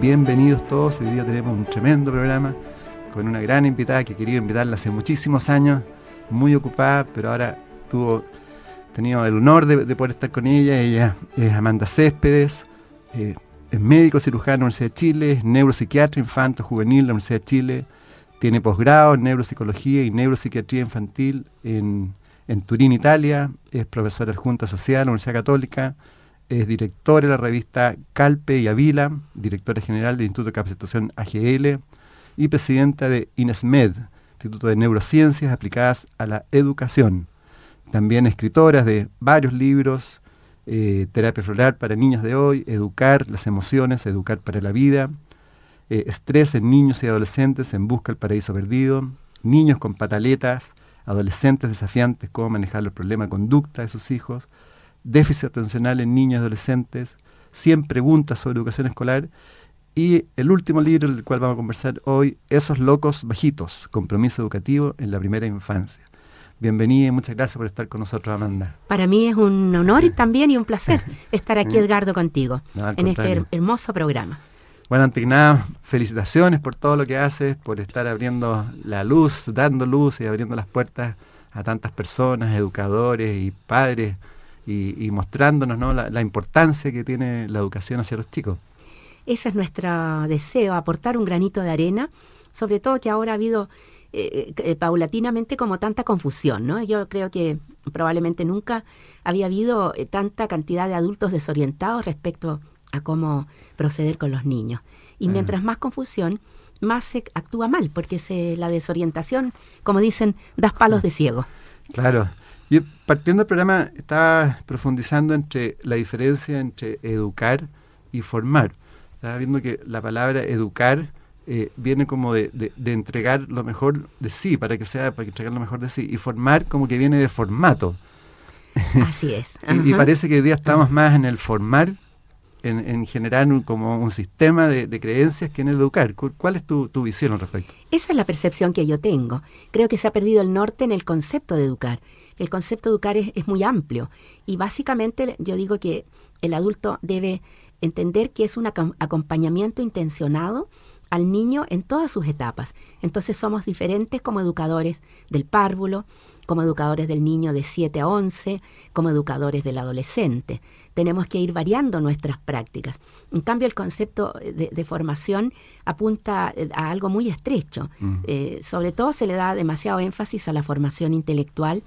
Bienvenidos todos, hoy día tenemos un tremendo programa con una gran invitada que he querido invitarla hace muchísimos años, muy ocupada, pero ahora tuvo tenido el honor de, poder estar con ella. Ella es Amanda Céspedes, eh, es médico cirujano en la Universidad de Chile, es neuropsiquiatra infanto juvenil en la Universidad de Chile, tiene posgrado en neuropsicología y neuropsiquiatría infantil en, en Turín, Italia, es profesora adjunta social en la Universidad Católica, es directora de la revista Calpe y Avila, directora general del Instituto de Capacitación AGL y presidenta de INESMED, Instituto de Neurociencias Aplicadas a la Educación. También escritoras de varios libros, eh, Terapia Floral para Niños de Hoy, Educar las Emociones, Educar para la Vida, eh, Estrés en Niños y Adolescentes en Busca del Paraíso Perdido, Niños con Pataletas, Adolescentes Desafiantes, Cómo Manejar el Problema de Conducta de sus hijos, déficit atencional en niños y adolescentes, 100 preguntas sobre educación escolar y el último libro del cual vamos a conversar hoy, Esos locos bajitos, compromiso educativo en la primera infancia. Bienvenida y muchas gracias por estar con nosotros, Amanda. Para mí es un honor y también y un placer estar aquí, Edgardo, contigo en este hermoso programa. Bueno, antes que nada, felicitaciones por todo lo que haces, por estar abriendo la luz, dando luz y abriendo las puertas a tantas personas, educadores y padres y, mostrándonos ¿no? la, importancia que tiene la educación hacia los chicos. Ese es nuestro deseo, aportar un granito de arena, sobre todo que ahora ha habido eh, eh, paulatinamente como tanta confusión, ¿no? Yo creo que probablemente nunca había habido eh, tanta cantidad de adultos desorientados respecto a cómo proceder con los niños. Y mientras más confusión, más se actúa mal, porque se, la desorientación, como dicen, das palos de ciego. Claro. Yo partiendo del programa estaba profundizando entre la diferencia entre educar y formar. Estaba viendo que la palabra educar eh, viene como de, de, entregar lo mejor de sí, para que sea, para entregar lo mejor de sí, y formar como que viene de formato. Así es. y, parece que hoy día estamos más en el formar, en, en generar como un sistema de, creencias que en el educar. ¿Cuál es tu, tu visión al respecto? Esa es la percepción que yo tengo. Creo que se ha perdido el norte en el concepto de educar el concepto de educar es, muy amplio y básicamente yo digo que el adulto debe entender que es un acompañamiento intencionado al niño en todas sus etapas. Entonces somos diferentes como educadores del párvulo, como educadores del niño de 7 a 11, como educadores del adolescente. Tenemos que ir variando nuestras prácticas. En cambio, el concepto de, formación apunta eh, a algo muy estrecho. Mm. Eh, sobre todo se le da demasiado énfasis a la formación intelectual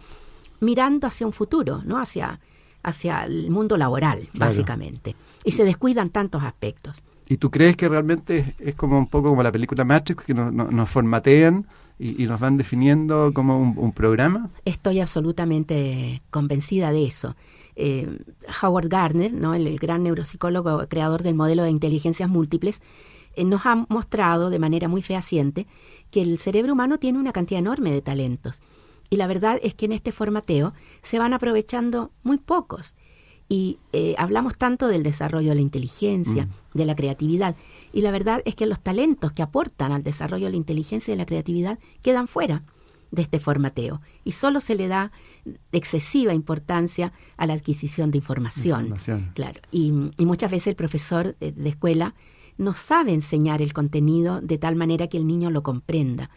mirando hacia un futuro, ¿no? Hacia, hacia el mundo laboral, básicamente. Y se descuidan tantos aspectos. ¿Y tú crees que realmente es como un poco como la película Matrix, que nos formatean y, nos van definiendo como un, programa? Estoy absolutamente convencida de eso. Eh, Howard Gardner, ¿no? el, gran neuropsicólogo creador del modelo de inteligencias múltiples, eh, nos ha mostrado de manera muy fehaciente que el cerebro humano tiene una cantidad enorme de talentos y la verdad es que en este formateo se van aprovechando muy pocos. Y eh, hablamos tanto del desarrollo de la inteligencia, mm. de la creatividad. Y la verdad es que los talentos que aportan al desarrollo de la inteligencia y de la creatividad quedan fuera de este formateo. Y solo se le da excesiva importancia a la adquisición de información. Claro. Y, muchas veces el profesor de escuela no sabe enseñar el contenido de tal manera que el niño lo comprenda.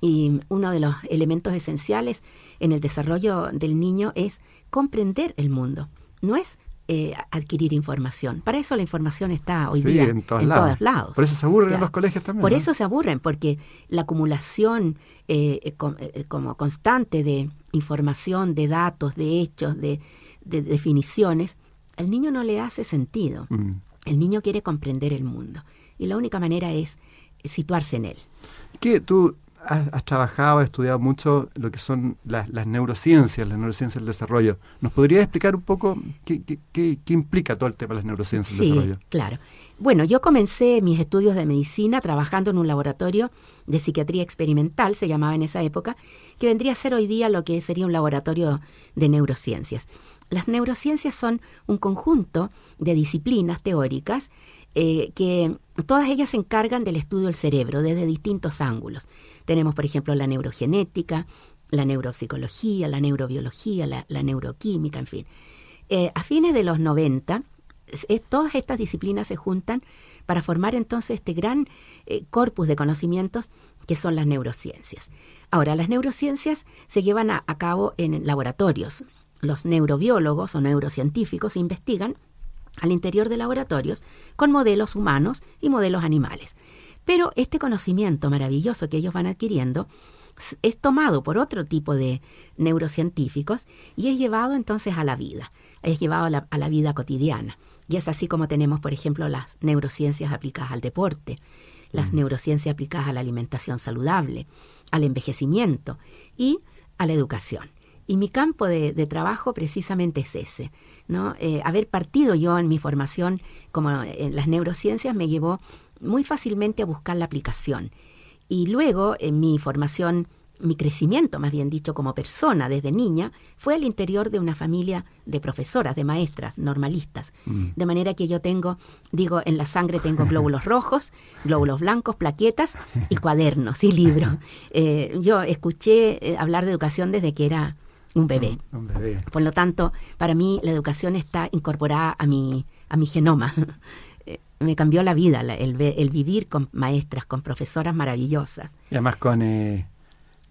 Y uno de los elementos esenciales en el desarrollo del niño es comprender el mundo, no es eh, adquirir información. Para eso la información está hoy día en, todos, lados. Por eso se aburren en los colegios también. Por eso se aburren, porque la acumulación eh, eh, como constante de información, de datos, de hechos, de, definiciones, al niño no le hace sentido. Mm. El niño quiere comprender el mundo y la única manera es situarse en él. ¿Qué tú has, trabajado, has estudiado mucho lo que son las, neurociencias, las neurociencias del desarrollo. ¿Nos podrías explicar un poco qué, qué, implica todo el tema de las neurociencias del desarrollo? Claro. Bueno, yo comencé mis estudios de medicina trabajando en un laboratorio de psiquiatría experimental, se llamaba en esa época, que vendría a ser hoy día lo que sería un laboratorio de neurociencias. Las neurociencias son un conjunto de disciplinas teóricas eh, que todas ellas se encargan del estudio del cerebro desde distintos ángulos. Tenemos, por ejemplo, la neurogenética, la neuropsicología, la neurobiología, la, neuroquímica, en fin. Eh, a fines de los 90, todas estas disciplinas se juntan para formar entonces este gran eh, corpus de conocimientos que son las neurociencias. Ahora, las neurociencias se llevan a, cabo en laboratorios. Los neurobiólogos o neurocientíficos investigan al interior de laboratorios con modelos humanos y modelos animales. Pero este conocimiento maravilloso que ellos van adquiriendo es tomado por otro tipo de neurocientíficos y es llevado entonces a la vida, es llevado a la, a la vida cotidiana. Y es así como tenemos, por ejemplo, las neurociencias aplicadas al deporte, las mm. neurociencias aplicadas a la alimentación saludable, al envejecimiento y a la educación. Y mi campo de, trabajo precisamente es ese. ¿no? Eh, haber partido yo en mi formación como en las neurociencias me llevó muy fácilmente a buscar la aplicación. Y luego en mi formación mi crecimiento, más bien dicho, como persona desde niña, fue al interior de una familia de profesoras, de maestras, normalistas. Mm. De manera que yo tengo, digo, en la sangre tengo glóbulos rojos, glóbulos blancos, plaquetas y cuadernos y libros. Eh, yo escuché eh, hablar de educación desde que era un bebé. un bebé. Por lo tanto, para mí la educación está incorporada a mi, a mi genoma. Eh, me cambió la vida el, el, vivir con maestras, con profesoras maravillosas. Y además con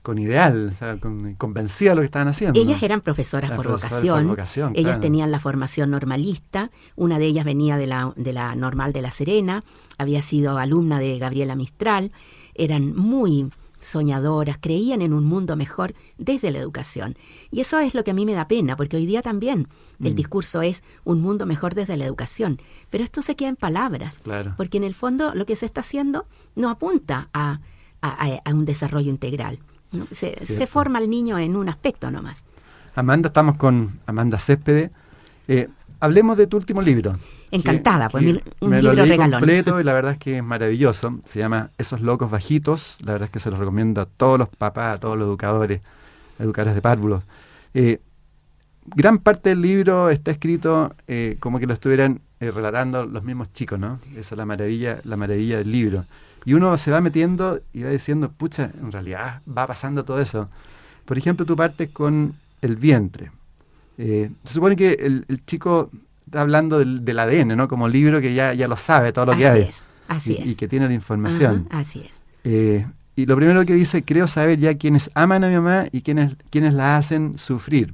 con ideal, o sea, con, convencida de lo que estaban haciendo. Ellas eran profesoras, por, vocación. Ellas tenían la formación normalista. Una de ellas venía de la, de la Normal de La Serena, había sido alumna de Gabriela Mistral. Eran muy soñadoras, creían en un mundo mejor desde la educación. Y eso es lo que a mí me da pena, porque hoy día también el mm. discurso es un mundo mejor desde la educación. Pero esto se queda en palabras, porque en el fondo lo que se está haciendo no apunta a, a un desarrollo integral. Se, forma el niño en un aspecto nomás. Amanda, estamos con Amanda Céspedes. Eh, hablemos de tu último libro. Encantada, pues un me libro lo leí completo y la verdad es que es maravilloso. Se llama Esos locos bajitos. La verdad es que se lo recomiendo a todos los papás, a todos los educadores, educadores de párvulos. Eh, gran parte del libro está escrito eh, como que lo estuvieran relatando los mismos chicos, ¿no? Esa es la maravilla, la maravilla del libro. Y uno se va metiendo y va diciendo, pucha, en realidad va pasando todo eso. Por ejemplo, tú partes con el vientre. Eh, se supone que el, chico está hablando del, ADN, ¿no? Como libro que ya, ya lo sabe, todo lo que hay. Es, así y, es. Y que tiene la información. así es. Eh, y lo primero que dice, creo saber ya quiénes aman a mi mamá y quiénes, quiénes la hacen sufrir.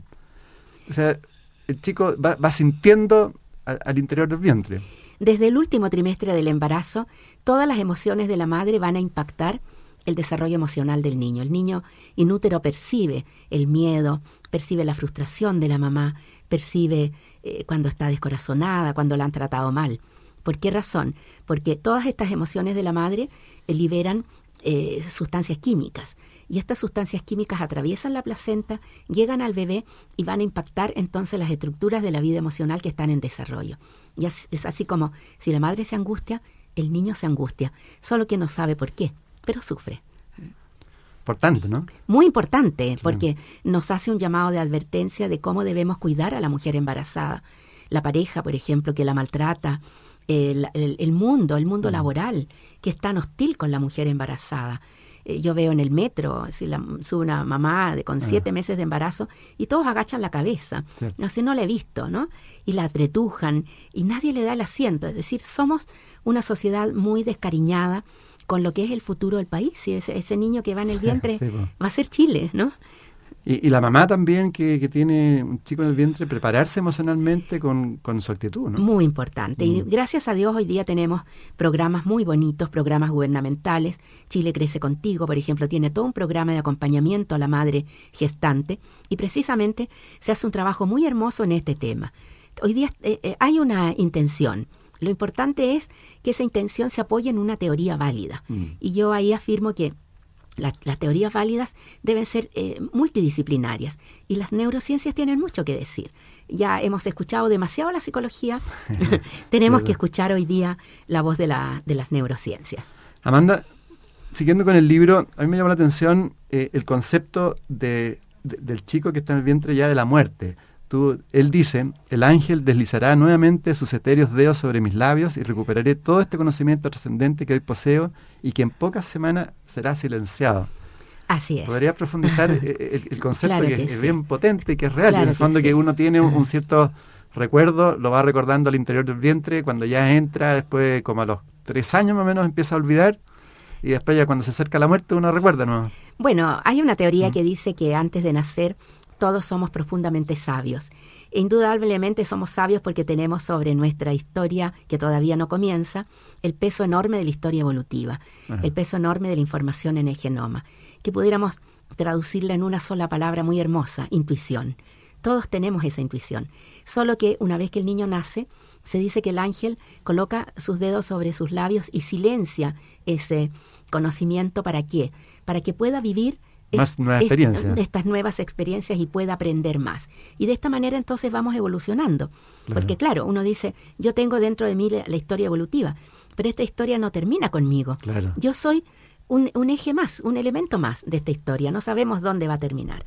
O sea, el chico va, sintiendo al interior del vientre. Desde el último trimestre del embarazo, todas las emociones de la madre van a impactar el desarrollo emocional del niño. El niño inútero percibe el miedo, percibe la frustración de la mamá, percibe eh, cuando está descorazonada, cuando la han tratado mal. ¿Por qué razón? Porque todas estas emociones de la madre eh, liberan eh, sustancias químicas y estas sustancias químicas atraviesan la placenta, llegan al bebé y van a impactar entonces las estructuras de la vida emocional que están en desarrollo. Y es, así como si la madre se angustia, el niño se angustia, solo que no sabe por qué, pero sufre. Importante, ¿no? Muy importante, porque nos hace un llamado de advertencia de cómo debemos cuidar a la mujer embarazada. La pareja, por ejemplo, que la maltrata, el, mundo, el mundo laboral, que es tan hostil con la mujer embarazada. Eh, yo veo en el metro, si la, sube una mamá de, con ah. siete meses de embarazo y todos agachan la cabeza. Así no la he visto, ¿no? Y la apretujan y nadie le da el asiento. Es decir, somos una sociedad muy descariñada con lo que es el futuro del país. Y ese, ese niño que va en el vientre va a ser Chile, ¿no? Y, la mamá también que, tiene un chico en el vientre, prepararse emocionalmente con, su actitud, ¿no? Muy importante. Y mm. gracias a Dios hoy día tenemos programas muy bonitos, programas gubernamentales. Chile Crece Contigo, por ejemplo, tiene todo un programa de acompañamiento a la madre gestante y precisamente se hace un trabajo muy hermoso en este tema. Hoy día eh, eh, hay una intención. Lo importante es que esa intención se apoye en una teoría válida. Mm. Y yo ahí afirmo que las teorías válidas deben ser eh, multidisciplinarias y las neurociencias tienen mucho que decir. Ya hemos escuchado demasiado la psicología, tenemos que escuchar hoy día la voz de, la, de las neurociencias. Amanda, siguiendo con el libro, a mí me llamó la atención eh, el concepto de, del chico que está en el vientre ya de la muerte. Tú, él dice, el ángel deslizará nuevamente sus etéreos dedos sobre mis labios y recuperaré todo este conocimiento trascendente que hoy poseo y que en pocas semanas será silenciado. Así es. ¿Podría profundizar eh, el, concepto que, es bien potente y que es real? en el fondo que, uno tiene un, cierto recuerdo, lo va recordando al interior del vientre, cuando ya entra, después como a los tres años más o menos empieza a olvidar y después ya cuando se acerca la muerte uno recuerda, ¿no? Bueno, hay una teoría que dice que antes de nacer todos somos profundamente sabios. Indudablemente somos sabios porque tenemos sobre nuestra historia, que todavía no comienza, el peso enorme de la historia evolutiva, el peso enorme de la información en el genoma, que pudiéramos traducirla en una sola palabra muy hermosa, intuición. Todos tenemos esa intuición, solo que una vez que el niño nace, se dice que el ángel coloca sus dedos sobre sus labios y silencia ese conocimiento para qué? Para que pueda vivir más estas nuevas experiencias y pueda aprender más. Y de esta manera entonces vamos evolucionando. Porque claro, uno dice, yo tengo dentro de mí la, historia evolutiva, pero esta historia no termina conmigo. Yo soy un, un, eje más, un elemento más de esta historia, no sabemos dónde va a terminar.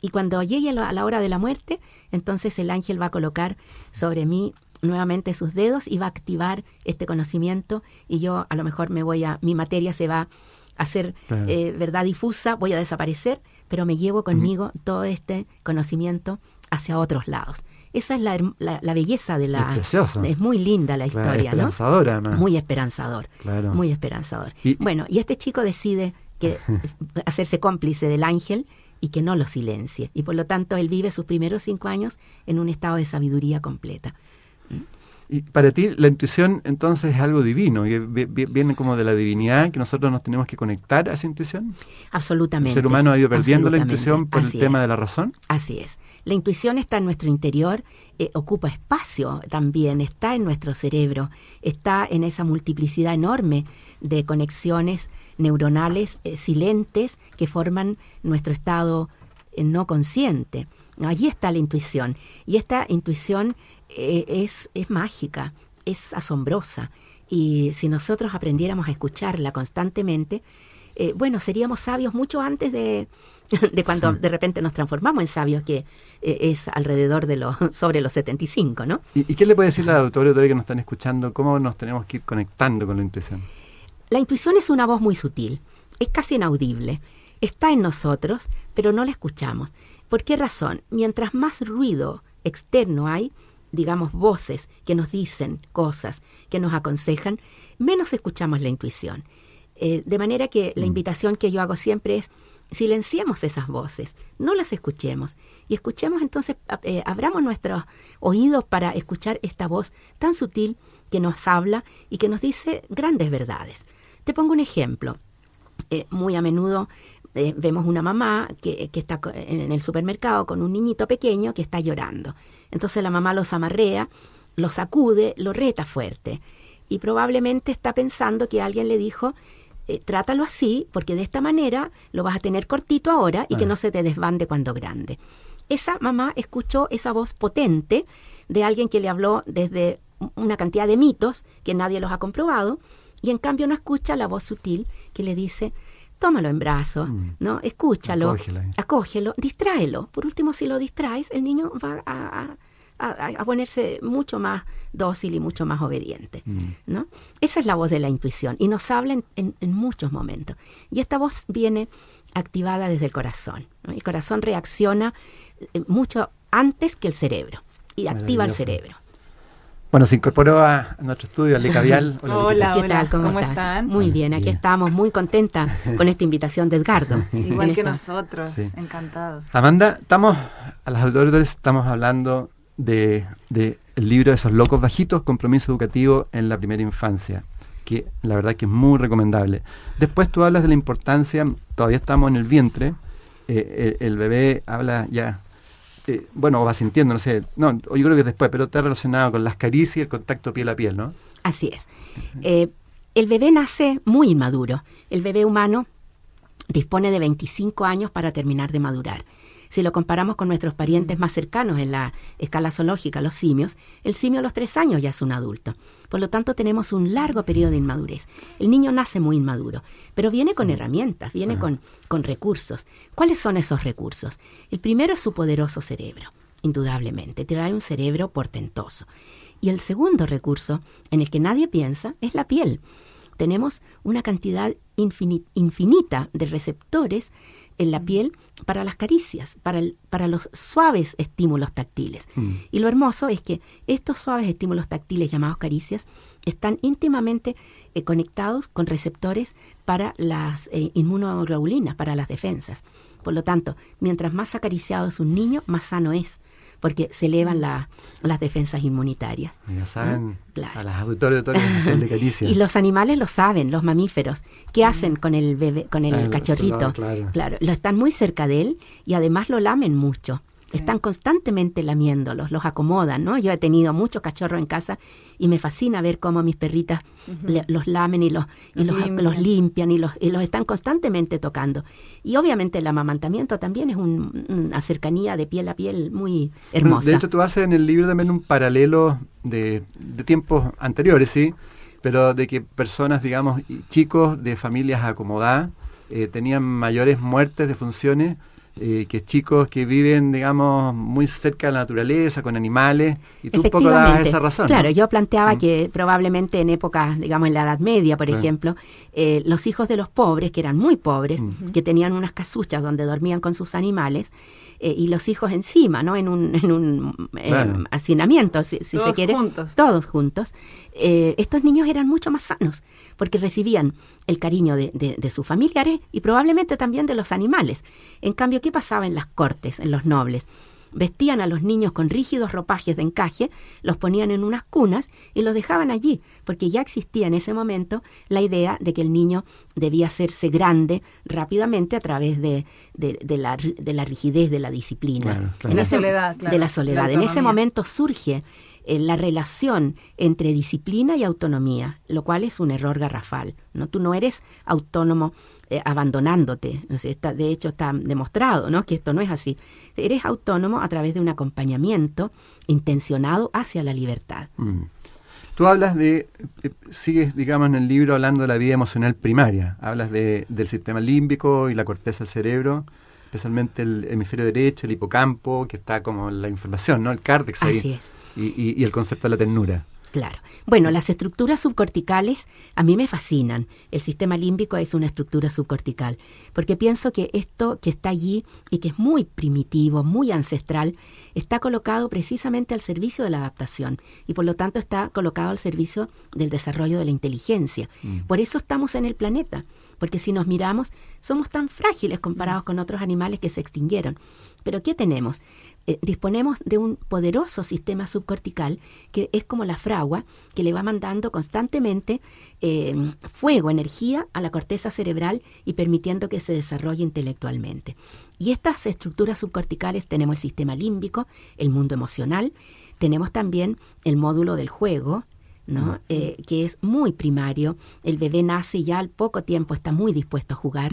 Y cuando llegue a la hora de la muerte, entonces el ángel va a colocar sobre mí nuevamente sus dedos y va a activar este conocimiento y yo a lo mejor me voy a, mi materia se va a hacer eh, verdad difusa, voy a desaparecer, pero me llevo conmigo todo este conocimiento hacia otros lados. Esa es la, la, belleza de la... Es, es, muy linda la historia, esperanzadora, ¿no? Muy esperanzador, muy esperanzador. bueno, y este chico decide que hacerse cómplice del ángel y que no lo silencie. Y por lo tanto él vive sus primeros cinco años en un estado de sabiduría completa. Y para ti la intuición entonces es algo divino, y viene como de la divinidad, que nosotros nos tenemos que conectar a esa intuición. Absolutamente. ¿El ser humano ha ido perdiendo la intuición por el tema de la razón? Así es. La intuición está en nuestro interior, eh, ocupa espacio también, está en nuestro cerebro, está en esa multiplicidad enorme de conexiones neuronales eh, silentes que forman nuestro estado eh, no consciente. Allí está la intuición. Y esta intuición eh, es, es mágica, es asombrosa. Y si nosotros aprendiéramos a escucharla constantemente, eh, bueno, seríamos sabios mucho antes de, de cuando de repente nos transformamos en sabios, que eh, es alrededor de los, sobre los 75, ¿no? ¿Y, qué le puede decir la doctora que nos están escuchando? ¿Cómo nos tenemos que ir conectando con la intuición? La intuición es una voz muy sutil, es casi inaudible, está en nosotros, pero no la escuchamos. ¿Por qué razón? Mientras más ruido externo hay, digamos, voces que nos dicen cosas, que nos aconsejan, menos escuchamos la intuición. Eh, de manera que la mm. invitación que yo hago siempre es, silenciemos esas voces, no las escuchemos y escuchemos entonces, eh, abramos nuestros oídos para escuchar esta voz tan sutil que nos habla y que nos dice grandes verdades. Te pongo un ejemplo. Eh, muy a menudo vemos una mamá que, que, está en el supermercado con un niñito pequeño que está llorando. Entonces la mamá los amarrea, lo sacude, lo reta fuerte. Y probablemente está pensando que alguien le dijo, eh, trátalo así, porque de esta manera lo vas a tener cortito ahora y que no se te desbande cuando grande. Esa mamá escuchó esa voz potente de alguien que le habló desde una cantidad de mitos que nadie los ha comprobado, y en cambio no escucha la voz sutil que le dice, tómalo en brazos, mm. ¿no? Escúchalo, acógelo, distráelo. Por último, si lo distraes, el niño va a, ponerse mucho más dócil y mucho más obediente, mm. ¿no? Esa es la voz de la intuición y nos habla en, muchos momentos. Y esta voz viene activada desde el corazón. El corazón reacciona eh, mucho antes que el cerebro y activa el cerebro. Bueno, se incorporó a, nuestro estudio Aleca Vial. Hola, ¿qué tal? ¿Cómo, están? Muy bien, aquí estamos muy contentas con esta invitación de Edgardo. Igual que nosotros, encantados. Amanda, estamos, a las autoridades estamos hablando de, de el libro de esos locos bajitos, compromiso educativo en la primera infancia, que la verdad que es muy recomendable. Después tú hablas de la importancia, todavía estamos en el vientre, eh, el bebé habla ya eh, bueno, va sintiendo, no sé, no, yo creo que después, pero está relacionado con las caricias y el contacto piel a piel, ¿no? Así es. Eh, el bebé nace muy inmaduro. El bebé humano dispone de 25 años para terminar de madurar. Si lo comparamos con nuestros parientes más cercanos en la escala zoológica, los simios, el simio a los tres años ya es un adulto. Por lo tanto, tenemos un largo periodo de inmadurez. El niño nace muy inmaduro, pero viene con mm. herramientas, viene con, con recursos. ¿Cuáles son esos recursos? El primero es su poderoso cerebro, indudablemente. Trae un cerebro portentoso. Y el segundo recurso, en el que nadie piensa, es la piel. Tenemos una cantidad infinita de receptores en la piel para las caricias, para, para los suaves estímulos táctiles. Mm. Y lo hermoso es que estos suaves estímulos táctiles llamados caricias están íntimamente eh, conectados con receptores para las eh, inmunoglobulinas, para las defensas. Por lo tanto, mientras más acariciado es un niño, más sano es porque se elevan las defensas inmunitarias. Ya saben, a las auditores de caricia. y los animales lo saben, los mamíferos. ¿Qué hacen con el bebé, con el ah, cachorrito? claro, lo están muy cerca de él y además lo lamen mucho. Están constantemente lamiéndolos, los acomodan, ¿no? Yo he tenido muchos cachorros en casa y me fascina ver cómo mis perritas los lamen y los, los, limpian. y los, y los están constantemente tocando. Y obviamente el amamantamiento también es una cercanía de piel a piel muy hermosa. De hecho, tú haces en el libro también un paralelo de, de tiempos anteriores, ¿sí? Pero de que personas, digamos, chicos de familias acomodadas eh, tenían mayores muertes de funciones eh, que chicos que viven, digamos, muy cerca de la naturaleza, con animales, y tú un poco dabas esa razón. Claro, yo planteaba mm. que probablemente en épocas, digamos, en la Edad Media, por ejemplo, eh, los hijos de los pobres, que eran muy pobres, que tenían unas casuchas donde dormían con sus animales, eh, y los hijos encima, ¿no? En un, en un hacinamiento, si, se quiere. Juntos. Todos juntos. estos niños eran mucho más sanos, porque recibían el cariño de, de, sus familiares y probablemente también de los animales. En cambio, ¿qué pasaba en las cortes, en los nobles? Vestían a los niños con rígidos ropajes de encaje, los ponían en unas cunas y los dejaban allí, porque ya existía en ese momento la idea de que el niño debía hacerse grande rápidamente a través de, de, la, rigidez de la disciplina. de la soledad. de la soledad. en ese momento surge eh, la relación entre disciplina y autonomía, lo cual es un error garrafal. ¿no? Tú no eres autónomo eh, abandonándote. de hecho, está demostrado ¿no? que esto no es así. Eres autónomo a través de un acompañamiento intencionado hacia la libertad. Mm. Tú hablas de, eh, sigues, digamos, en el libro hablando de la vida emocional primaria. Hablas de, del sistema límbico y la corteza del cerebro especialmente el hemisferio derecho, el hipocampo, que está como la información, ¿no? El cártex Así es. Y, y, el concepto de la ternura. Claro. Bueno, las estructuras subcorticales a mí me fascinan. El sistema límbico es una estructura subcortical, porque pienso que esto que está allí y que es muy primitivo, muy ancestral, está colocado precisamente al servicio de la adaptación y por lo tanto está colocado al servicio del desarrollo de la inteligencia. Mm. Por eso estamos en el planeta porque si nos miramos, somos tan frágiles comparados con otros animales que se extinguieron. Pero ¿qué tenemos? Eh, disponemos de un poderoso sistema subcortical que es como la fragua que le va mandando constantemente eh, fuego, energía a la corteza cerebral y permitiendo que se desarrolle intelectualmente. Y estas estructuras subcorticales tenemos el sistema límbico, el mundo emocional, tenemos también el módulo del juego, ¿no? Eh, que es muy primario. El bebé nace y ya al poco tiempo está muy dispuesto a jugar.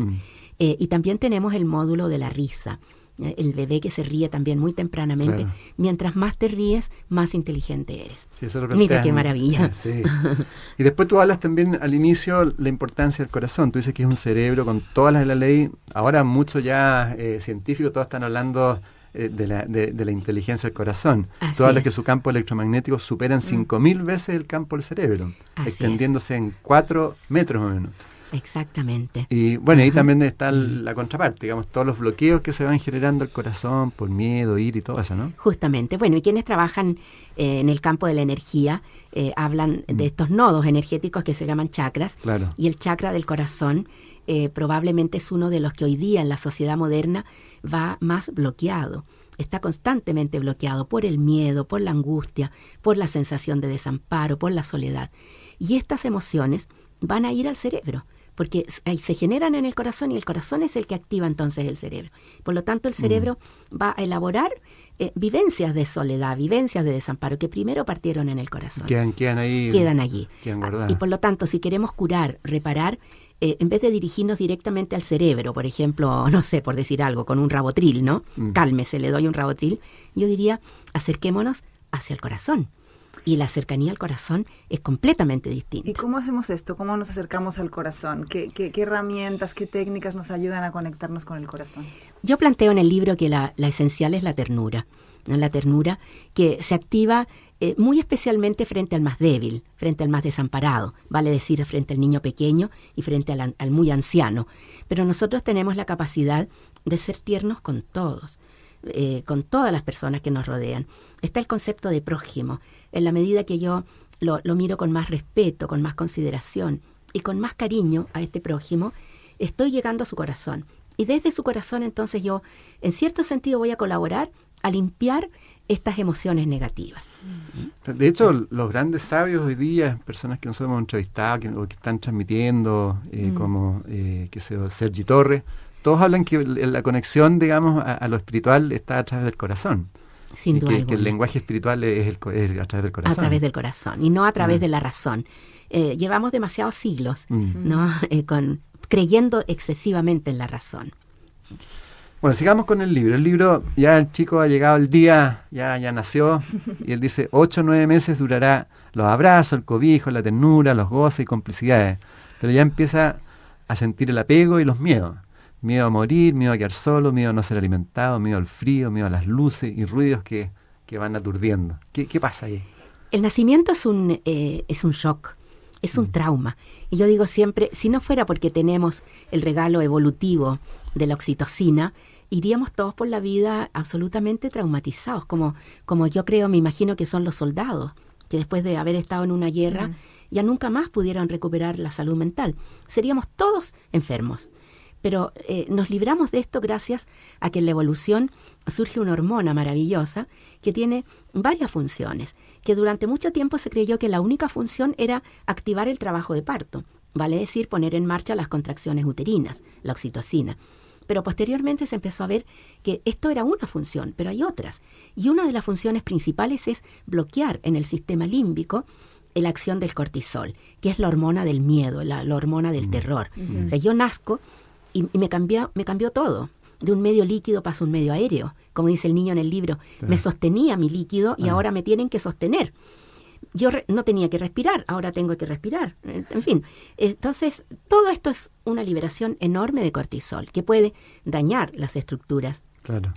Eh, y también tenemos el módulo de la risa. Eh, el bebé que se ríe también muy tempranamente. Mientras más te ríes, más inteligente eres. Mira qué maravilla. Y después tú hablas también al inicio la importancia del corazón. Tú dices que es un cerebro con todas las de la ley. Ahora muchos ya científicos, todos están hablando eh, de, la, de, la inteligencia del corazón. Así Tú que su campo electromagnético superan 5.000 mm. veces el campo del cerebro, extendiéndose en 4 metros más o menos. Exactamente. Y bueno, ahí también está mm. la contraparte, digamos, todos los bloqueos que se van generando el corazón por miedo, ir y todo eso, ¿no? Justamente. Bueno, y quienes trabajan eh, en el campo de la energía eh, hablan de mm. estos nodos energéticos que se llaman chakras. Claro. Y el chakra del corazón eh, probablemente es uno de los que hoy día en la sociedad moderna va más bloqueado. Está constantemente bloqueado por el miedo, por la angustia, por la sensación de desamparo, por la soledad. Y estas emociones van a ir al cerebro porque se generan en el corazón y el corazón es el que activa entonces el cerebro. Por lo tanto, el mm. cerebro va a elaborar eh, vivencias de soledad, vivencias de desamparo, que primero partieron en el corazón. Quedan, quedan ahí. Quedan allí. Ah, y por lo tanto, si queremos curar, reparar, eh, en vez de dirigirnos directamente al cerebro, por ejemplo, no sé, por decir algo, con un rabotril, ¿no? Mm. Cálmese, le doy un rabotril. Yo diría, acerquémonos hacia el corazón. Y la cercanía al corazón es completamente distinta. ¿Y cómo hacemos esto? ¿Cómo nos acercamos al corazón? ¿Qué, herramientas, qué técnicas nos ayudan a conectarnos con el corazón? Yo planteo en el libro que la, esencial es la ternura. La ternura que se activa eh, muy especialmente frente al más débil, frente al más desamparado, vale decir, frente al niño pequeño y frente al, muy anciano. Pero nosotros tenemos la capacidad de ser tiernos con todos. Eh, con todas las personas que nos rodean. Está el concepto de prójimo. En la medida que yo lo, miro con más respeto, con más consideración y con más cariño a este prójimo, estoy llegando a su corazón. Y desde su corazón entonces yo, en cierto sentido, voy a colaborar a limpiar estas emociones negativas. De hecho, los grandes sabios hoy día, personas que nosotros hemos entrevistado que, o que están transmitiendo, eh, mm. como eh, que sea Sergi Torres, todos hablan que la conexión, digamos, a, lo espiritual está a través del corazón. Sin duda. Que, el lenguaje espiritual es, el, a través del corazón. A través del corazón y no a través mm. de la razón. Eh, llevamos demasiados siglos, mm. ¿no? Con, creyendo excesivamente en la razón. Bueno, sigamos con el libro. El libro, ya el chico ha llegado el día, ya, ya nació, y él dice, ocho o nueve meses durará los abrazos, el cobijo, la ternura, los goces y complicidades. Pero ya empieza a sentir el apego y los miedos. Miedo a morir, miedo a quedar solo, miedo a no ser alimentado, miedo al frío, miedo a las luces y ruidos que, van aturdiendo. ¿Qué, pasa ahí? El nacimiento es un, eh, es un shock, es un mm. trauma. Y yo digo siempre, si no fuera porque tenemos el regalo evolutivo de la oxitocina, iríamos todos por la vida absolutamente traumatizados, como, como yo creo, me imagino que son los soldados, que después de haber estado en una guerra, ya nunca más pudieron recuperar la salud mental. Seríamos todos enfermos. Pero eh, nos libramos de esto gracias a que en la evolución surge una hormona maravillosa que tiene varias funciones, que durante mucho tiempo se creyó que la única función era activar el trabajo de parto, vale decir poner en marcha las contracciones uterinas, la oxitocina. Pero posteriormente se empezó a ver que esto era una función, pero hay otras. Y una de las funciones principales es bloquear en el sistema límbico la acción del cortisol, que es la hormona del miedo, la, hormona del terror. O sea, yo nazco y, me, cambió, me cambió todo. De un medio líquido pasó un medio aéreo, como dice el niño en el libro. Me sostenía mi líquido y ah. ahora me tienen que sostener. Yo no tenía que respirar, ahora tengo que respirar. En fin, entonces todo esto es una liberación enorme de cortisol que puede dañar las estructuras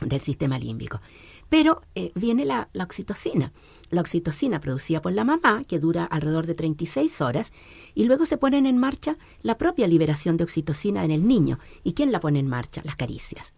del sistema límbico. Pero eh, viene la, la oxitocina la oxitocina producida por la mamá, que dura alrededor de 36 horas, y luego se ponen en marcha la propia liberación de oxitocina en el niño. ¿Y quién la pone en marcha? Las caricias.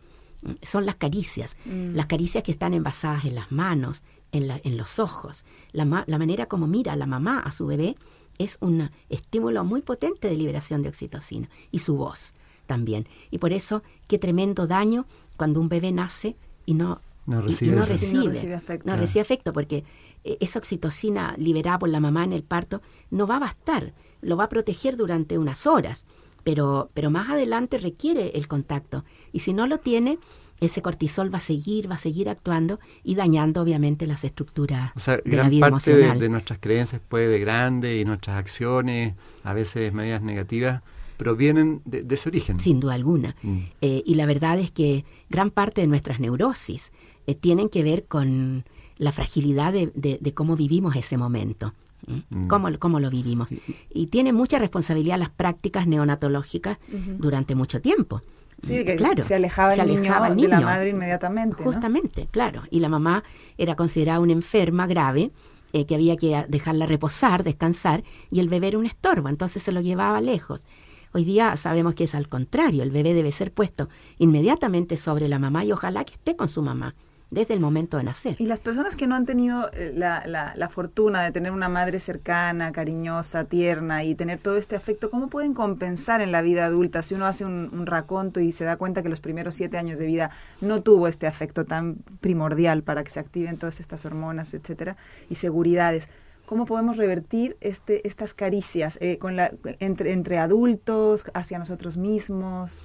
Son las caricias, mm. las caricias que están envasadas en las manos, en, en los ojos. La, la manera como mira la mamá a su bebé es un estímulo muy potente de liberación de oxitocina. Y su voz también. Y por eso, qué tremendo daño cuando un bebé nace y no no recibe, no recibe, afecto. No recibe afecto porque eh, esa oxitocina liberada por la mamá en el parto no va a bastar, lo va a proteger durante unas horas, pero, pero más adelante requiere el contacto. Y si no lo tiene, ese cortisol va a seguir, va a seguir actuando y dañando obviamente las estructuras de la vida parte De, nuestras creencias puede de grande y nuestras acciones, a veces medidas negativas, provienen de, ese origen. Sin duda alguna. Mm. Eh, y la verdad es que gran parte de nuestras neurosis eh, tienen que ver con la fragilidad de, cómo vivimos ese momento. Mm. Cómo, lo vivimos. Y tiene mucha responsabilidad las prácticas neonatológicas durante mucho tiempo. Sí, que claro, se alejaba, el, niño de la madre inmediatamente. Justamente, claro. Y la mamá era considerada una enferma grave eh, que había que dejarla reposar, descansar, y el bebé era un estorbo, entonces se lo llevaba lejos. Hoy día sabemos que es al contrario, el bebé debe ser puesto inmediatamente sobre la mamá y ojalá que esté con su mamá desde el momento de nacer. Y las personas que no han tenido eh, la, la, fortuna de tener una madre cercana, cariñosa, tierna y tener todo este afecto, ¿cómo pueden compensar en la vida adulta si uno hace un, raconto y se da cuenta que los primeros siete años de vida no tuvo este afecto tan primordial para que se activen todas estas hormonas, etcétera, y seguridades? ¿Cómo podemos revertir este, estas caricias eh, con la, entre, entre adultos, hacia nosotros mismos?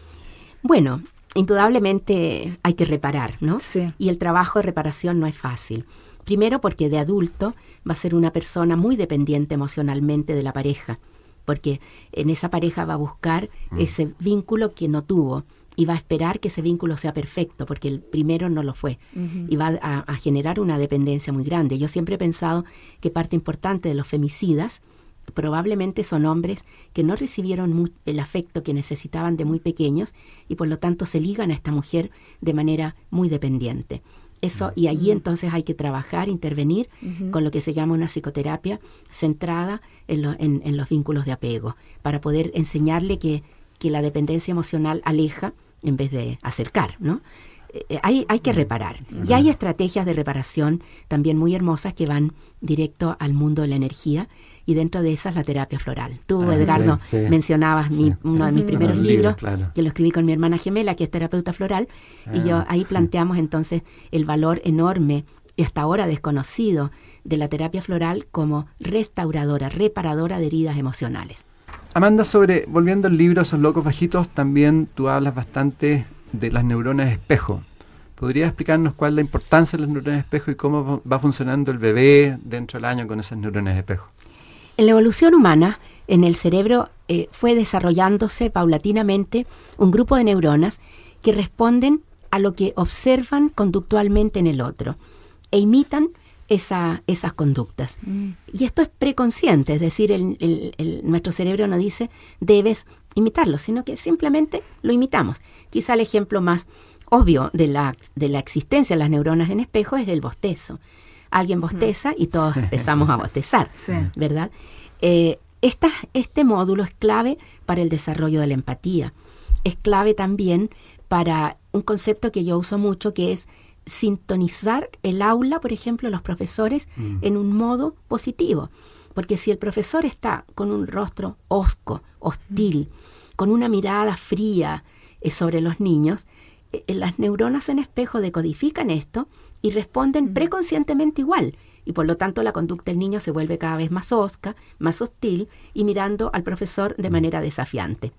Bueno, indudablemente hay que reparar, ¿no? Sí. Y el trabajo de reparación no es fácil. Primero porque de adulto va a ser una persona muy dependiente emocionalmente de la pareja, porque en esa pareja va a buscar Mm. ese vínculo que no tuvo y va a esperar que ese vínculo sea perfecto, porque el primero no lo fue, y va a, a generar una dependencia muy grande. Yo siempre he pensado que parte importante de los femicidas probablemente son hombres que no recibieron el afecto que necesitaban de muy pequeños y por lo tanto se ligan a esta mujer de manera muy dependiente. Eso, y allí entonces hay que trabajar, intervenir con lo que se llama una psicoterapia centrada en, lo- en- en los vínculos de apego, para poder enseñarle que, que la dependencia emocional aleja en vez de acercar, ¿no? Eh, hay, hay que reparar. Y hay estrategias de reparación también muy hermosas que van directo al mundo de la energía y dentro de esas la terapia floral. Tú, Ah, Edgardo, sí, sí. mencionabas mi- Sí. uno de mis primeros libros, libros, claro. que lo escribí con mi hermana gemela, que es terapeuta floral, y Ah, yo ahí sí. planteamos entonces el valor enorme y hasta ahora desconocido de la terapia floral como restauradora, reparadora de heridas emocionales. Amanda, sobre, volviendo al libro Esos locos bajitos, también tú hablas bastante de las neuronas espejo. ¿Podrías explicarnos cuál es la importancia de las neuronas espejo y cómo va- va funcionando el bebé dentro del año con esas neuronas espejo? En la evolución humana, en el cerebro eh, fue desarrollándose paulatinamente un grupo de neuronas que responden a lo que observan conductualmente en el otro e imitan esa- esas conductas. Y esto es preconsciente, es decir, el- el- el- nuestro cerebro no dice debes imitarlo, sino que simplemente lo imitamos. Quizá el ejemplo más obvio de la, de la existencia de las neuronas en espejo es el bostezo. Alguien bosteza y todos empezamos a bostezar, Sí. ¿verdad? Eh, esta- este módulo es clave para el desarrollo de la empatía. Es clave también para un concepto que yo uso mucho, que es sintonizar el aula, por ejemplo, los profesores, en un modo positivo. Porque si el profesor está con un rostro hosco, hostil, con una mirada fría eh, sobre los niños, eh, las neuronas en espejo decodifican esto y responden preconscientemente igual. Y por lo tanto la conducta del niño se vuelve cada vez más hosca, más hostil y mirando al profesor de manera desafiante.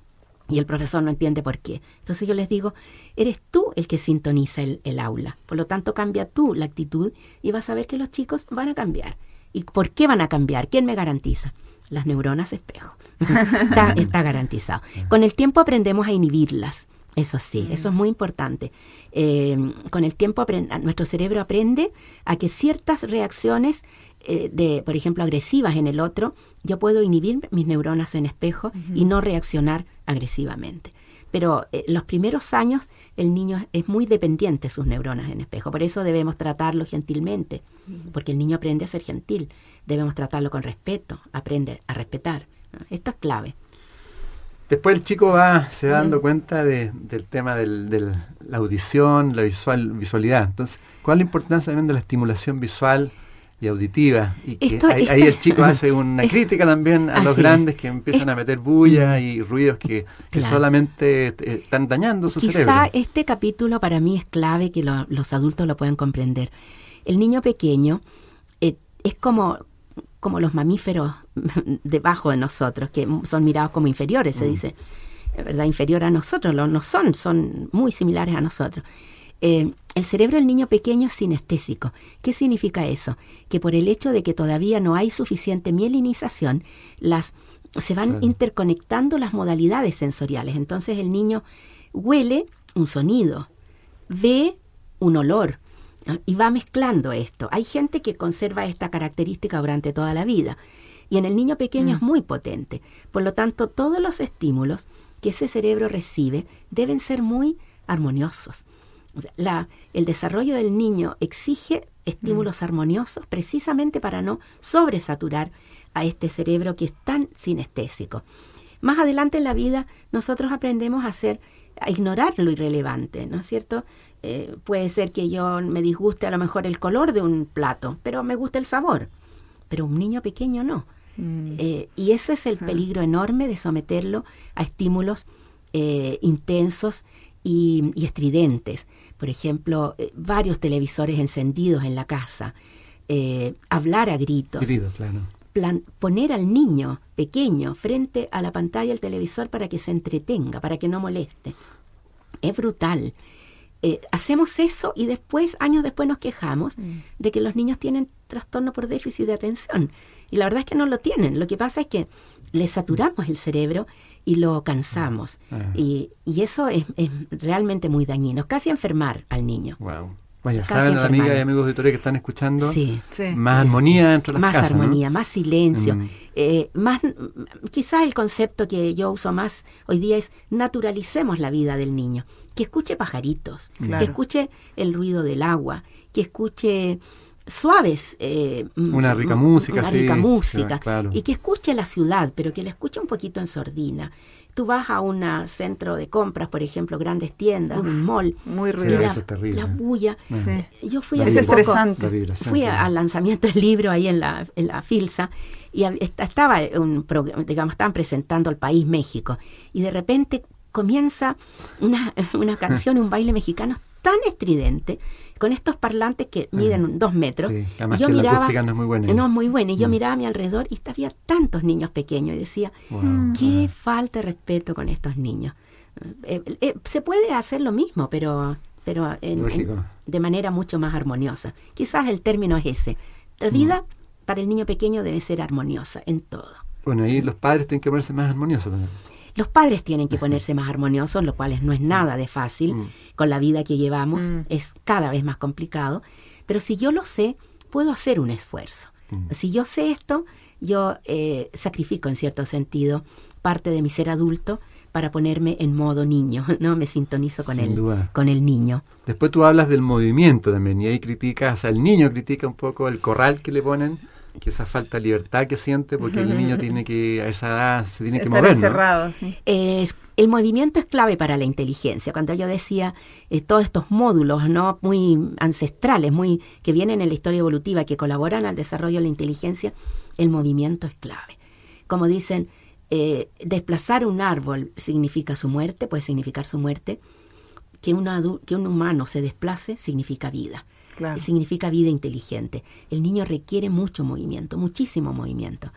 Y el profesor no entiende por qué. Entonces yo les digo, eres tú el que sintoniza el, el aula. Por lo tanto, cambia tú la actitud y vas a ver que los chicos van a cambiar. ¿Y por qué van a cambiar? ¿Quién me garantiza? Las neuronas espejo. está, está garantizado. Con el tiempo aprendemos a inhibirlas. Eso sí, eso es muy importante. Eh, con el tiempo apren- nuestro cerebro aprende a que ciertas reacciones, eh, de, por ejemplo, agresivas en el otro, yo puedo inhibir mis neuronas en espejo y no reaccionar agresivamente. Pero eh, los primeros años el niño es muy dependiente de sus neuronas en espejo. Por eso debemos tratarlo gentilmente, porque el niño aprende a ser gentil. Debemos tratarlo con respeto, aprende a respetar. ¿no? Esto es clave. Después el chico va, se va dando cuenta de- del tema de la audición, la visual, visualidad. Entonces, ¿cuál es la importancia también de la estimulación visual y auditiva? Y que Esto- ahí, esto- ahí el chico hace una es- crítica también a los grandes es. que empiezan Es- a meter bulla y ruidos que, que Claro. solamente eh, están dañando su Quizá cerebro. este capítulo para mí es clave que lo- los adultos lo puedan comprender. El niño pequeño eh, es como, como los mamíferos debajo de nosotros, que son mirados como inferiores, se dice, eh, ¿verdad? Inferior a nosotros, lo, no son, son muy similares a nosotros. Eh, el cerebro del niño pequeño es sinestésico. ¿Qué significa eso? Que por el hecho de que todavía no hay suficiente mielinización, las, se van Claro. interconectando las modalidades sensoriales. Entonces el niño huele un sonido, ve un olor. Y va mezclando esto. Hay gente que conserva esta característica durante toda la vida y en el niño pequeño es muy potente. Por lo tanto, todos los estímulos que ese cerebro recibe deben ser muy armoniosos. O sea, la- el desarrollo del niño exige estímulos armoniosos precisamente para no sobresaturar a este cerebro que es tan sinestésico. Más adelante en la vida nosotros aprendemos a hacer, a ignorar lo irrelevante, ¿no es cierto? Eh, puede ser que yo me disguste a lo mejor el color de un plato, pero me gusta el sabor. Pero un niño pequeño no. Eh, y ese es el peligro enorme de someterlo a estímulos eh, intensos y, y estridentes. Por ejemplo, eh, varios televisores encendidos en la casa, eh, hablar a gritos, claro. Plan- poner al niño pequeño frente a la pantalla del televisor para que se entretenga, para que no moleste. Es brutal. Eh, hacemos eso y después, años después, nos quejamos de que los niños tienen trastorno por déficit de atención. Y la verdad es que no lo tienen. Lo que pasa es que le saturamos el cerebro y lo cansamos. Ah. Y, y eso es, es realmente muy dañino, casi enfermar al niño. Wow. Vaya, Casi saben, las amigas y amigos auditores que están escuchando, Sí. Sí. más armonía dentro de las más casas, ¿no? armonía, más silencio, Mm. eh, más mm, quizás el concepto que yo uso más hoy día es naturalicemos la vida del niño, que escuche pajaritos, Claro. que escuche el ruido del agua, que escuche suaves eh, mm, Una rica mm, música, una sí, rica sí, música claro. y que escuche la ciudad, pero que la escuche un poquito en sordina. Tú vas a un centro de compras, por ejemplo, grandes tiendas, Uf, un mall, Muy y Sí, ruidoso. la, eso es terrible. la bulla. Sí. Yo fui La hace Es estresante. Fui a- al lanzamiento del libro ahí en la, en la Filsa y esta- estaba un programa, digamos, estaban presentando el país México y de repente comienza una, una canción y un baile mexicano tan estridente con estos parlantes que miden dos metros. Sí, además y yo que la miraba, acústica no es muy buena. no es muy buena, y yo Mm. miraba a mi alrededor y había tantos niños pequeños y decía, Wow. qué falta de respeto con estos niños. Eh, eh, se puede hacer lo mismo, pero, pero en- de manera mucho más armoniosa. Quizás el término es ese. La vida para el niño pequeño debe ser armoniosa en todo. Bueno, ahí los padres tienen que ponerse más armoniosos también. Los padres tienen que ponerse más armoniosos, lo cual es- no es nada de fácil Mm. con la vida que llevamos, Mm. es cada vez más complicado, pero si yo lo sé, puedo hacer un esfuerzo. Mm. Si yo sé esto, yo eh, sacrifico en cierto sentido parte de mi ser adulto para ponerme en modo niño, ¿no? Me sintonizo con Sin el, duda. con el niño. Después tú hablas del movimiento también, y ahí criticas, o sea, el niño critica un poco el corral que le ponen, que esa falta de libertad que siente, porque el niño tiene que, a esa edad, se tiene que Estar mover, ¿no? encerrado, sí. Es- el movimiento es clave para la inteligencia. Cuando yo decía eh, todos estos módulos no muy ancestrales, muy que vienen en la historia evolutiva, que colaboran al desarrollo de la inteligencia, el movimiento es clave. Como dicen, eh, desplazar un árbol significa su muerte, puede significar su muerte. Que, un adu- que un humano se desplace significa vida. Claro. Significa vida inteligente. El niño requiere mucho movimiento, muchísimo movimiento.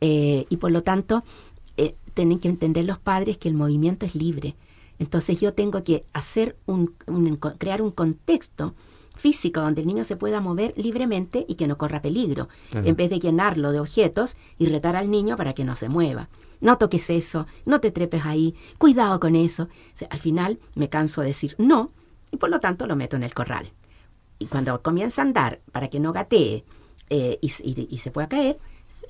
Eh, y por lo tanto, eh, tienen que entender los padres que el movimiento es libre. Entonces yo tengo que hacer un, un- crear un contexto físico donde el niño se pueda mover libremente y que no corra peligro, Claro. en vez de llenarlo de objetos y retar al niño para que no se mueva. No toques eso, no te trepes ahí, cuidado con eso. O sea, al final me canso de decir no y por lo tanto lo meto en el corral. Y cuando comienza a andar para que no gatee eh, y, y- y se pueda caer,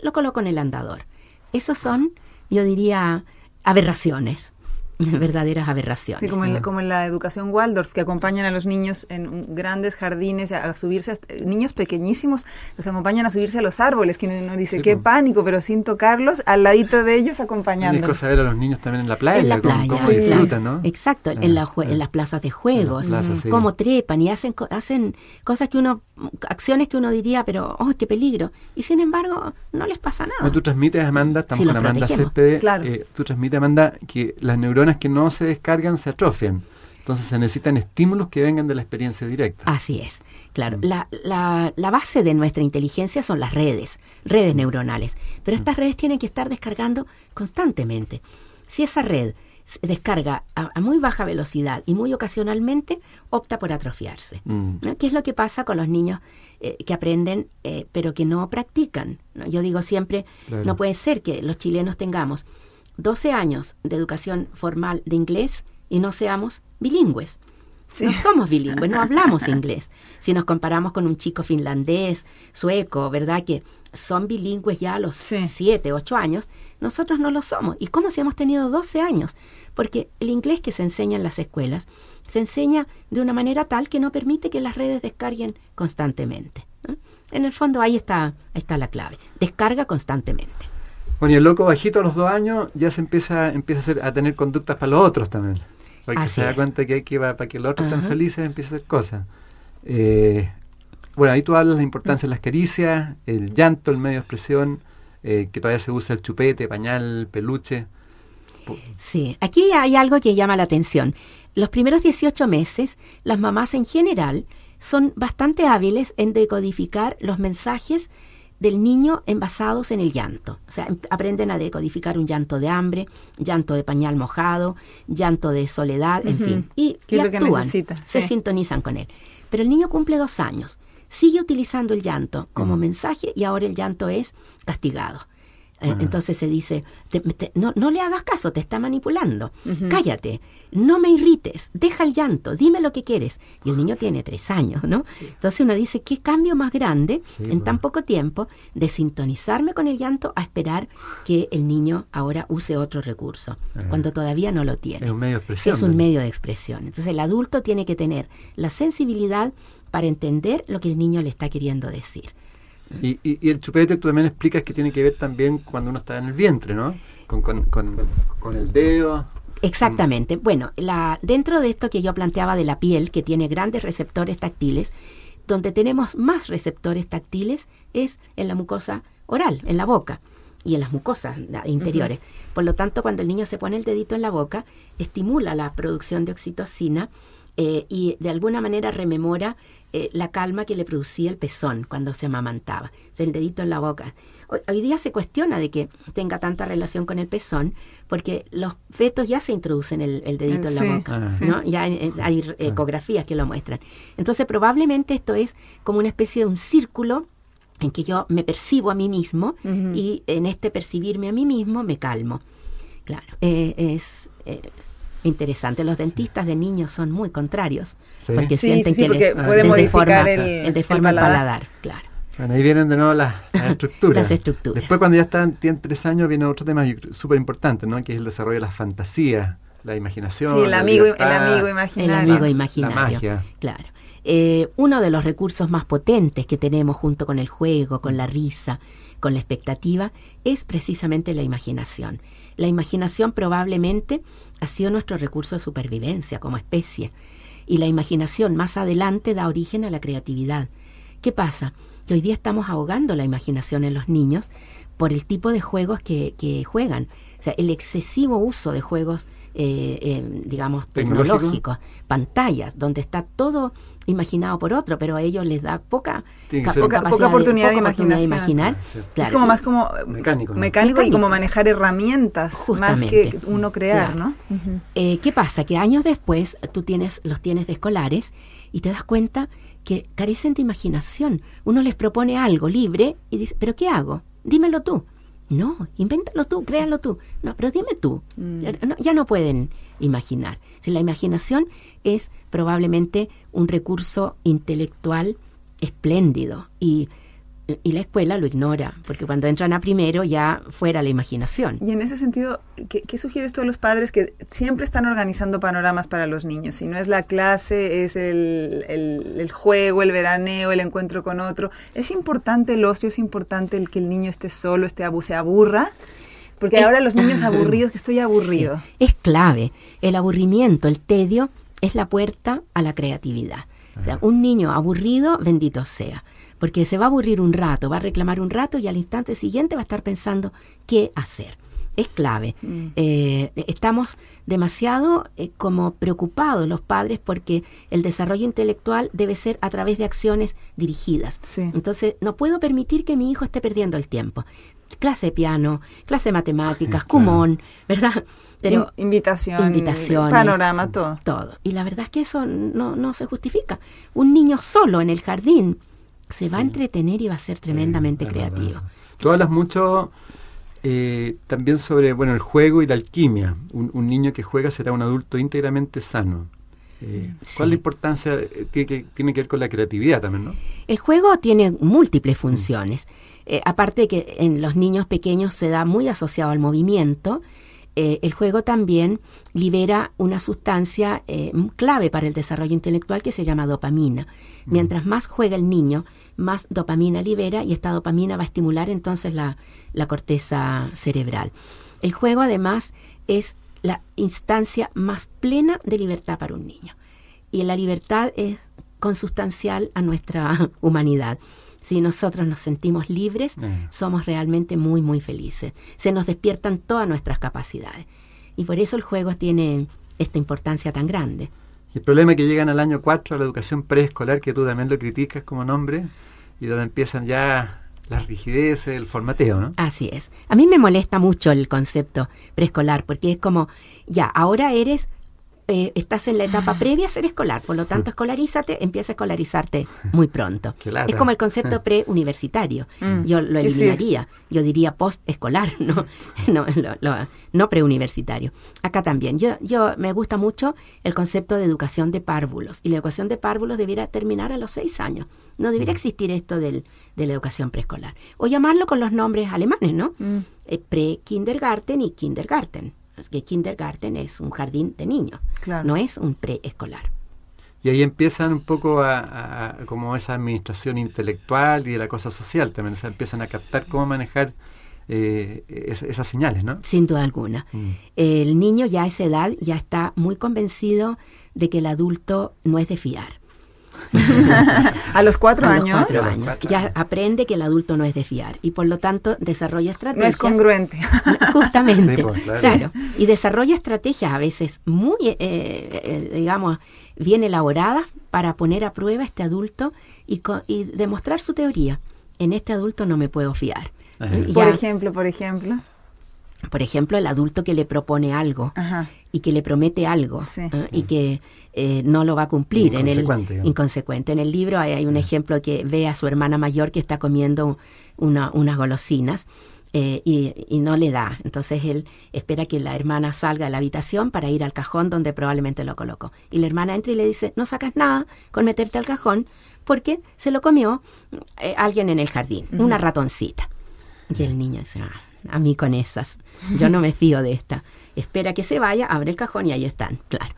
lo coloco en el andador. Esos son, yo diría, aberraciones, verdaderas aberraciones. Sí, como en, la- como en la educación Waldorf, que acompañan a los niños en grandes jardines a, a subirse, hasta- niños pequeñísimos, los acompañan a subirse a los árboles, que uno dice, Sí, qué po. pánico, pero sin tocarlos, al ladito de ellos Y es acompañándolos. cosa ver a los niños también en la playa, en la cómo- playa, cómo, sí. disfrutan, ¿no? Exacto, Ah, en, la jue- ah. en las plazas de juegos, plazas, sí. cómo trepan y hacen, co- hacen cosas que uno, acciones que uno diría, pero, oh, qué peligro. Y sin embargo, no les pasa nada. No, tú transmites, Amanda, estamos Sí, con Amanda. Céspedes, Claro. eh, tú transmites, Amanda, que las neuronas que no se descargan se atrofian. Entonces se necesitan estímulos que vengan de la experiencia directa. Así es, Mm. claro. La, la- la base de nuestra inteligencia son las redes, redes Mm. neuronales. Pero estas redes tienen que estar descargando constantemente. Si esa red se descarga a, a muy baja velocidad y muy ocasionalmente, opta por atrofiarse. Mm. ¿no? ¿Qué es lo que pasa con los niños eh, que aprenden eh, pero que no practican? ¿no? Yo digo siempre, Claro. no puede ser que los chilenos tengamos 12 años de educación formal de inglés y no seamos bilingües. Sí. No somos bilingües, no hablamos inglés. Si nos comparamos con un chico finlandés, sueco, ¿verdad? Que son bilingües ya a los Sí. 7, 8 años, nosotros no lo somos. ¿Y cómo si hemos tenido 12 años? Porque el inglés que se enseña en las escuelas se enseña de una manera tal que no permite que las redes descarguen constantemente. En el fondo ahí está, ahí está la clave. Descarga constantemente. Bueno, y el loco bajito a los dos años ya se empieza, empieza a, hacer- a tener conductas para los otros también. Porque Así se da es. cuenta que hay que para que los otros estén felices empieza a hacer cosas. Eh, bueno, ahí tú hablas de la importancia de las caricias, el llanto, el medio de expresión, eh, que todavía se usa el chupete, pañal, peluche. Sí, aquí hay algo que llama la atención. Los primeros 18 meses, las mamás en general son bastante hábiles en decodificar los mensajes del niño envasados en el llanto. O sea, em- aprenden a decodificar un llanto de hambre, llanto de pañal mojado, llanto de soledad, en fin. Y, ¿Qué y es lo que actúan, necesita? se Sí. sintonizan con él. Pero el niño cumple dos años. sigue utilizando el llanto como mensaje y ahora el llanto es castigado. Eh, entonces se dice, no, no, le hagas caso, te está manipulando. Cállate, no me irrites, deja el llanto, dime lo que quieres. Y el niño tiene tres años, ¿no? Entonces uno dice, ¿qué cambio más grande en tan poco tiempo de sintonizarme con el llanto a esperar que el niño ahora use otro recurso, cuando todavía no lo tiene? Es un medio de expresión. Es un medio de expresión. Entonces el adulto tiene que tener la sensibilidad para entender lo que el niño le está queriendo decir. Y, y, el chupete tú también explicas que tiene que ver también cuando uno está en el vientre, ¿no? Con, con, con, el dedo. Exactamente. Bueno, la, dentro de esto que yo planteaba de la piel, que tiene grandes receptores táctiles, donde tenemos más receptores táctiles es en la mucosa oral, en la boca y en las mucosas interiores. Por lo tanto, cuando el niño se pone el dedito en la boca, estimula la producción de oxitocina eh, y de alguna manera rememora eh, la calma que le producía el pezón cuando se amamantaba, el dedito en la boca. Hoy, día se cuestiona de que tenga tanta relación con el pezón, porque los fetos ya se introducen el, dedito en la boca, ah. ya hay, ah. ecografías que lo muestran. Entonces probablemente esto es como una especie de un círculo en que yo me percibo a mí mismo y en este percibirme a mí mismo me calmo. Claro, eh, es interesante. Los dentistas de niños son muy contrarios porque sienten que les, puede modificar el, paladar. claro. Bueno, ahí vienen de nuevo las, estructuras. las estructuras. Después, cuando ya están, tienen tres años, viene otro tema súper importante, ¿no? que es el desarrollo de las fantasías, la imaginación. Sí, el, amigo, el amigo imaginario. El amigo imaginario. La magia. Claro. Eh, uno de los recursos más potentes que tenemos junto con el juego, con la risa, con la expectativa, es precisamente la imaginación. La imaginación probablemente ha sido nuestro recurso de supervivencia como especie. Y la imaginación más adelante da origen a la creatividad. ¿Qué pasa? Que hoy día estamos ahogando la imaginación en los niños por el tipo de juegos que, que juegan. O sea, el excesivo uso de juegos, eh, eh, digamos, tecnológicos, pantallas, donde está todo imaginado por otro, pero a ellos les da poca, poca, oportunidad, de, imaginar. Es como más como mecánico, mecánico, y como manejar herramientas más que uno crear, ¿no? Eh, ¿Qué pasa? Que años después tú tienes los tienes de escolares y te das cuenta que carecen de imaginación. Uno les propone algo libre y dice, ¿pero qué hago? Dímelo tú. No, invéntalo tú, créalo tú. No, pero dime tú. Mm. Ya, no, pueden imaginar. Si la imaginación es probablemente un recurso intelectual espléndido y y la escuela lo ignora, porque cuando entran a primero ya fuera la imaginación. Y en ese sentido, ¿qué, sugieres tú a los padres que siempre están organizando panoramas para los niños? Si no es la clase, es el, el, juego, el veraneo, el encuentro con otro. ¿Es importante el ocio? ¿Es importante el que el niño esté solo, esté se aburra? Porque ahora los niños aburridos, que estoy aburrido. es clave. El aburrimiento, el tedio, es la puerta a la creatividad. O sea, un niño aburrido, bendito sea porque se va a aburrir un rato, va a reclamar un rato y al instante siguiente va a estar pensando qué hacer. Es clave. Mm. Eh, estamos demasiado eh, como preocupados los padres porque el desarrollo intelectual debe ser a través de acciones dirigidas. Entonces, no puedo permitir que mi hijo esté perdiendo el tiempo. Clase de piano, clase de matemáticas, cumón, ¿verdad? Pero invitación, invitaciones, panorama, todo. Todo. Y la verdad es que eso no, no se justifica. Un niño solo en el jardín se va a entretener y va a ser tremendamente creativo. Tú hablas mucho eh, también sobre bueno el juego y la alquimia. Un, niño que juega será un adulto íntegramente sano. Eh, ¿Cuál es la importancia? Eh, tiene que, tiene que ver con la creatividad también, ¿no? El juego tiene múltiples funciones. aparte de que en los niños pequeños se da muy asociado al movimiento, eh, el juego también libera una sustancia eh, clave para el desarrollo intelectual que se llama dopamina. Mientras más juega el niño, más dopamina libera y esta dopamina va a estimular entonces la, la corteza cerebral. El juego además es la instancia más plena de libertad para un niño. Y la libertad es consustancial a nuestra humanidad si nosotros nos sentimos libres, eh. somos realmente muy, muy felices. Se nos despiertan todas nuestras capacidades. Y por eso el juego tiene esta importancia tan grande. El problema es que llegan al año 4 a la educación preescolar, que tú también lo criticas como nombre, y donde empiezan ya las rigideces, el formateo, ¿no? Así es. A mí me molesta mucho el concepto preescolar, porque es como, ya, ahora eres eh, estás en la etapa previa a ser escolar, por lo tanto escolarízate, empieza a escolarizarte muy pronto. Es como el concepto preuniversitario. Mm. Yo lo eliminaría, yo diría post-escolar, no, no, no preuniversitario. Acá también. Yo, yo me gusta mucho el concepto de educación de párvulos y la educación de párvulos debiera terminar a los seis años. No debería mm. existir esto del, de la educación preescolar. O llamarlo con los nombres alemanes, ¿no? Mm. Eh, pre-kindergarten y kindergarten que kindergarten es un jardín de niños, no es un preescolar. Y ahí empiezan un poco a, como esa administración intelectual y de la cosa social también, o sea, empiezan a captar cómo manejar eh, esas señales, ¿no? Sin duda alguna. Mm. El niño ya a esa edad ya está muy convencido de que el adulto no es de fiar a los cuatro años. ya aprende que el adulto no es de fiar y por lo tanto desarrolla estrategias. No es congruente. Justamente. Pues, claro. Y desarrolla estrategias a veces muy, eh, eh, digamos, bien elaboradas para poner a prueba a este adulto y, y demostrar su teoría. En este adulto no me puedo fiar. Por ejemplo, por ejemplo. Por ejemplo, el adulto que le propone algo y que le promete algo y que eh, no lo va a cumplir. En el, inconsecuente. En el libro hay, un ejemplo que ve a su hermana mayor que está comiendo unas golosinas. Eh, y, no le da. Entonces él espera que la hermana salga de la habitación para ir al cajón donde probablemente lo colocó. Y la hermana entra y le dice, no sacas nada con meterte al cajón porque se lo comió eh, alguien en el jardín, una ratoncita. Y el niño dice, ah, a mí con esas, yo no me fío de esta. Espera que se vaya, abre el cajón y ahí están, claro.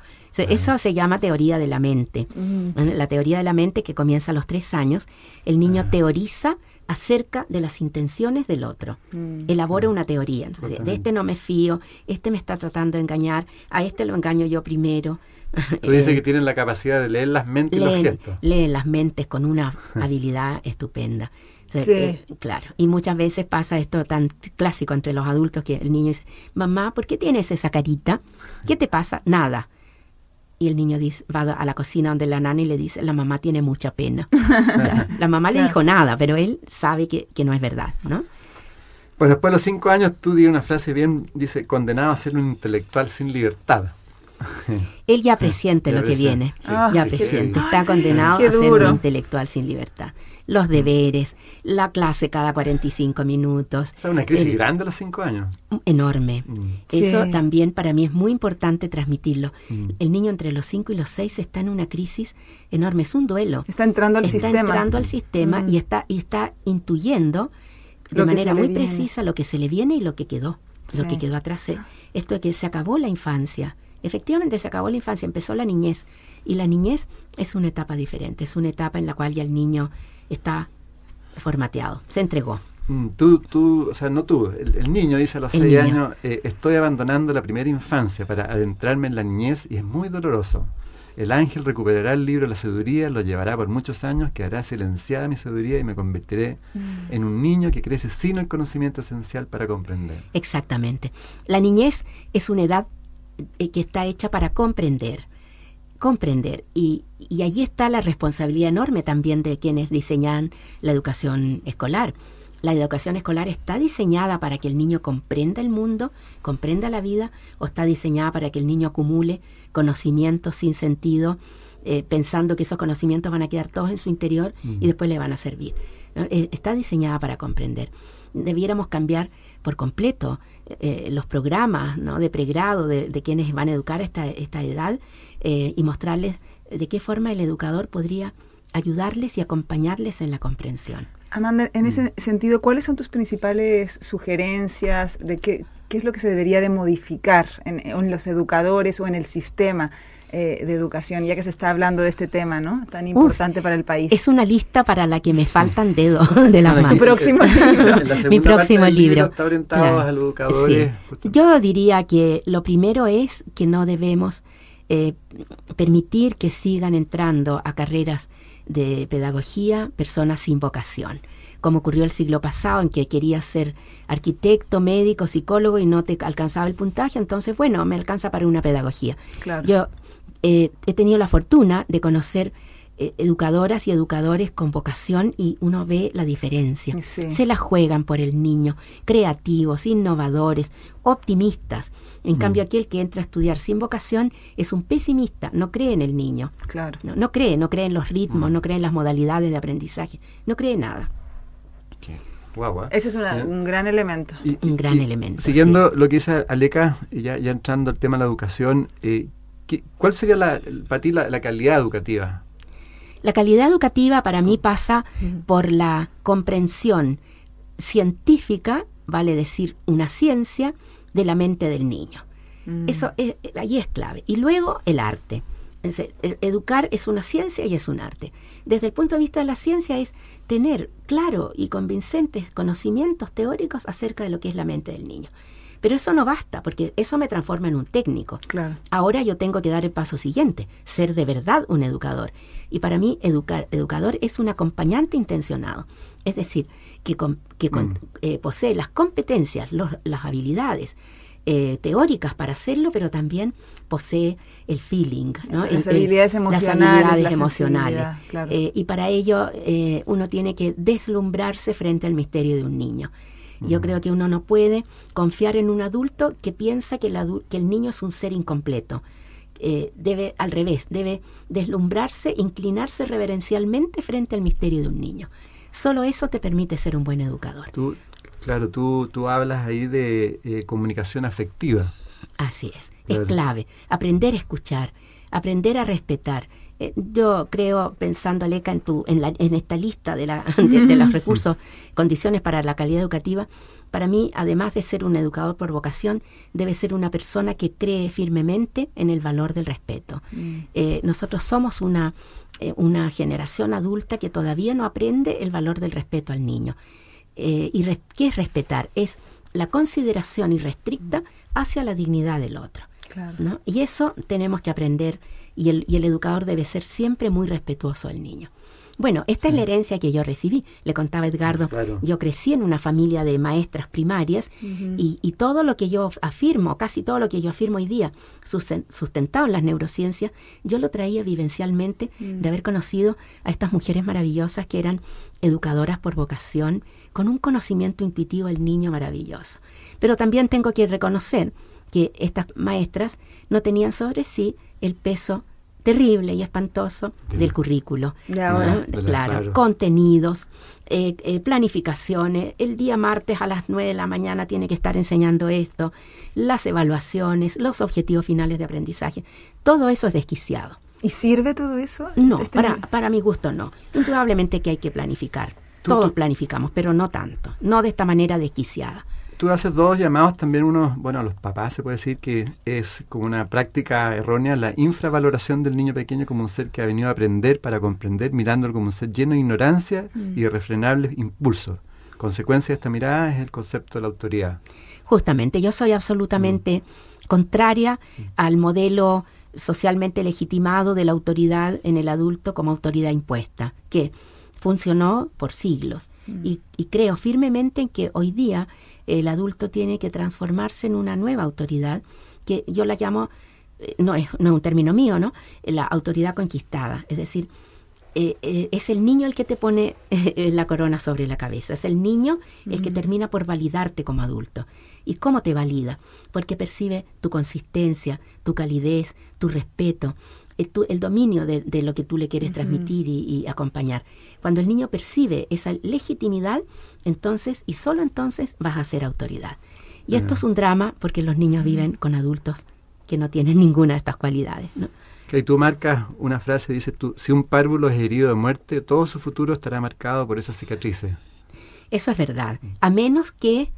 Eso se llama teoría de la mente. La teoría de la mente que comienza a los tres años, el niño teoriza acerca de las intenciones del otro. Mm. Elabora una teoría. Entonces, de este no me fío, este me está tratando de engañar, a este lo engaño yo primero. Tú dices que tienen la capacidad de leer las mentes y los gestos. Leen las mentes con una habilidad estupenda. Eh, claro. Y muchas veces pasa esto tan clásico entre los adultos que el niño dice, mamá, ¿por qué tienes esa carita? ¿Qué te pasa? Nada. Y el niño dice, va a la cocina donde la nana y le dice, la mamá tiene mucha pena. la mamá le dijo nada, pero él sabe que, no es verdad, ¿no? Bueno, después de los cinco años tú di una frase bien, dice, condenado a ser un intelectual sin libertad. Él ya presiente lo que viene, ya presiente, está condenado a ser un intelectual sin libertad los deberes, la clase cada 45 minutos. O sea, una crisis grande a los cinco años. Enorme. Mm. Eso también para mí es muy importante transmitirlo. Mm. El niño entre los 5 y los 6 está en una crisis enorme, es un duelo. Está entrando al sistema. Está entrando al sistema y, mm. está, y está intuyendo de manera muy precisa lo que se le viene y lo que quedó, lo que quedó atrás. Esto de que se acabó la infancia. Efectivamente se acabó la infancia, empezó la niñez. Y la niñez es una etapa diferente, es una etapa en la cual ya el niño está formateado, se entregó. Mm, tú, tú, o sea, no tú, el, niño dice a los seis años, eh, estoy abandonando la primera infancia para adentrarme en la niñez y es muy doloroso. El ángel recuperará el libro de la sabiduría, lo llevará por muchos años, quedará silenciada mi sabiduría y me convertiré mm. en un niño que crece sin el conocimiento esencial para comprender. Exactamente. La niñez es una edad eh, que está hecha para comprender comprender. Y, y allí está la responsabilidad enorme también de quienes diseñan la educación escolar. La educación escolar está diseñada para que el niño comprenda el mundo, comprenda la vida, o está diseñada para que el niño acumule conocimientos sin sentido, eh, pensando que esos conocimientos van a quedar todos en su interior y después le van a servir. Eh, está diseñada para comprender. Debiéramos cambiar por completo eh, los programas ¿no? de pregrado de, de, quienes van a educar a esta, esta edad eh, y mostrarles de qué forma el educador podría ayudarles y acompañarles en la comprensión. Amanda, en ese sentido, ¿cuáles son tus principales sugerencias de qué, qué es lo que se debería de modificar en, los educadores o en el sistema eh, de educación, ya que se está hablando de este tema, ¿no? Tan importante para el país. Es una lista para la que me faltan dedos de la mano. Tu próximo libro. Mi próximo libro. Está orientado a los educadores. Yo diría que lo primero es que no debemos eh, permitir que sigan entrando a carreras de pedagogía personas sin vocación, como ocurrió el siglo pasado en que querías ser arquitecto, médico, psicólogo y no te alcanzaba el puntaje, entonces bueno, me alcanza para una pedagogía. Yo eh, he tenido la fortuna de conocer eh, educadoras y educadores con vocación y uno ve la diferencia. Se la juegan por el niño, creativos, innovadores, optimistas. En mm. cambio, aquel que entra a estudiar sin vocación es un pesimista, no cree en el niño. Claro. No, cree, no cree en los ritmos, mm. no cree en las modalidades de aprendizaje, no cree nada. Ese es un gran elemento. un gran elemento. Siguiendo lo que dice Aleca, ya, ya entrando al tema de la educación, eh, ¿cuál sería la, para ti la, calidad educativa? La calidad educativa para mí pasa por la comprensión científica, vale decir una ciencia, de la mente del niño. Mm. Eso es, ahí es clave. Y luego el arte. Educar es una ciencia y es un arte. Desde el punto de vista de la ciencia es tener claro y convincentes conocimientos teóricos acerca de lo que es la mente del niño. Pero eso no basta, porque eso me transforma en un técnico. Claro. Ahora yo tengo que dar el paso siguiente, ser de verdad un educador. Y para mí, educar, educador es un acompañante intencionado. Es decir, que, que mm. eh, posee las competencias, las habilidades, eh, teóricas para hacerlo, pero también posee el feeling, ¿no? las habilidades. Las emocionales. Eh, y para ello eh, uno tiene que deslumbrarse frente al misterio de un niño. Yo creo que uno no puede confiar en un adulto que piensa que el, que el niño es un ser incompleto. debe, al revés, debe deslumbrarse, inclinarse reverencialmente frente al misterio de un niño. Solo eso te permite ser un buen educador. Claro, tú, tú hablas ahí de eh, comunicación afectiva. Así es, es clave. Aprender a escuchar, aprender a respetar. Eh, yo creo, pensando, Aleca, en, tu, en, la, en esta lista de, la, de, los recursos, condiciones para la calidad educativa, para mí, además de ser un educador por vocación, debe ser una persona que cree firmemente en el valor del respeto. Mm. Eh, nosotros somos una, una generación adulta que todavía no aprende el valor del respeto al niño. Eh, y ¿qué es respetar? Es la consideración irrestricta hacia la dignidad del otro. Y eso tenemos que aprender y el, y el educador debe ser siempre muy respetuoso del niño. Bueno, esta es la herencia que yo recibí. Le contaba Edgardo, yo crecí en una familia de maestras primarias y, todo lo que yo afirmo, casi todo lo que yo afirmo hoy día, sustentado en las neurociencias, yo lo traía vivencialmente de mm. haber conocido a estas mujeres maravillosas que eran educadoras por vocación, con un conocimiento intuitivo del niño maravilloso. Pero también tengo que reconocer que estas maestras no tenían sobre sí el peso terrible y espantoso del currículo. claro, contenidos, eh, eh, planificaciones. El día martes a las 9 de la mañana tiene que estar enseñando esto, las evaluaciones, los objetivos finales de aprendizaje. Todo eso es desquiciado. ¿Y sirve todo eso? No, este para, para mi gusto no. Indudablemente que hay que planificar. Todos planificamos, pero no tanto, no de esta manera desquiciada. Tú haces dos llamados también, uno, bueno, a los papás se puede decir que es como una práctica errónea la infravaloración del niño pequeño como un ser que ha venido a aprender para comprender, mirándolo como un ser lleno de ignorancia y de irrefrenables impulsos. Consecuencia de esta mirada es el concepto de la autoridad. Justamente, yo soy absolutamente mm. contraria mm. al modelo socialmente legitimado de la autoridad en el adulto como autoridad impuesta, que funcionó por siglos. Mm. Y, y, creo firmemente en que hoy día el adulto tiene que transformarse en una nueva autoridad, que yo la llamo, eh, no es, no es un término mío, ¿no? La autoridad conquistada. Es decir, eh, eh, es el niño el que te pone la corona sobre la cabeza, es el niño el que termina por validarte como adulto. ¿Y cómo te valida? Porque percibe tu consistencia, tu calidez, tu respeto, el, dominio de, lo que tú le quieres transmitir y, acompañar. Cuando el niño percibe esa legitimidad, entonces y solo entonces vas a ser autoridad. Y esto es un drama porque los niños viven con adultos que no tienen ninguna de estas cualidades. ¿no? Que tú marcas una frase, dice tú, si un párvulo es herido de muerte, todo su futuro estará marcado por esas cicatrices. Eso es verdad, a menos que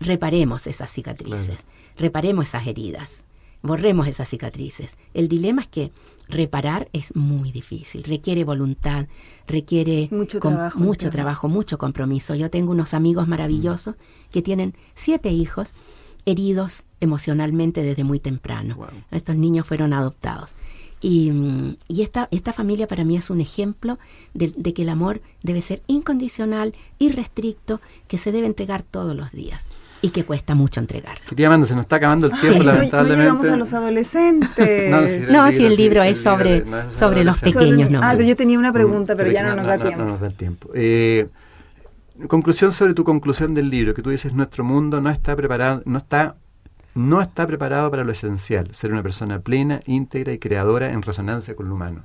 reparemos esas cicatrices, reparemos esas heridas, borremos esas cicatrices. El dilema es que reparar es muy difícil, requiere voluntad, requiere mucho, trabajo, mucho trabajo, mucho compromiso. Yo tengo unos amigos maravillosos que tienen siete hijos heridos emocionalmente desde muy temprano. Estos niños fueron adoptados. Y, y, esta, esta familia para mí es un ejemplo de, que el amor debe ser incondicional, irrestricto, que se debe entregar todos los días. Y que cuesta mucho entregarlo. Quería Amanda, se nos está acabando el tiempo, Sí. lamentablemente. No, llegamos a los adolescentes. No, si el sí, libro es libro sobre- de- no es sobre los pequeños, no. Ah, pero yo tenía una pregunta, pero Mm, ya no nos da tiempo. No, nos da el tiempo. Eh, conclusión sobre tu conclusión del libro, que tú dices nuestro mundo no está preparado, no está, no está preparado para lo esencial, ser una persona plena, íntegra y creadora en resonancia con lo humano.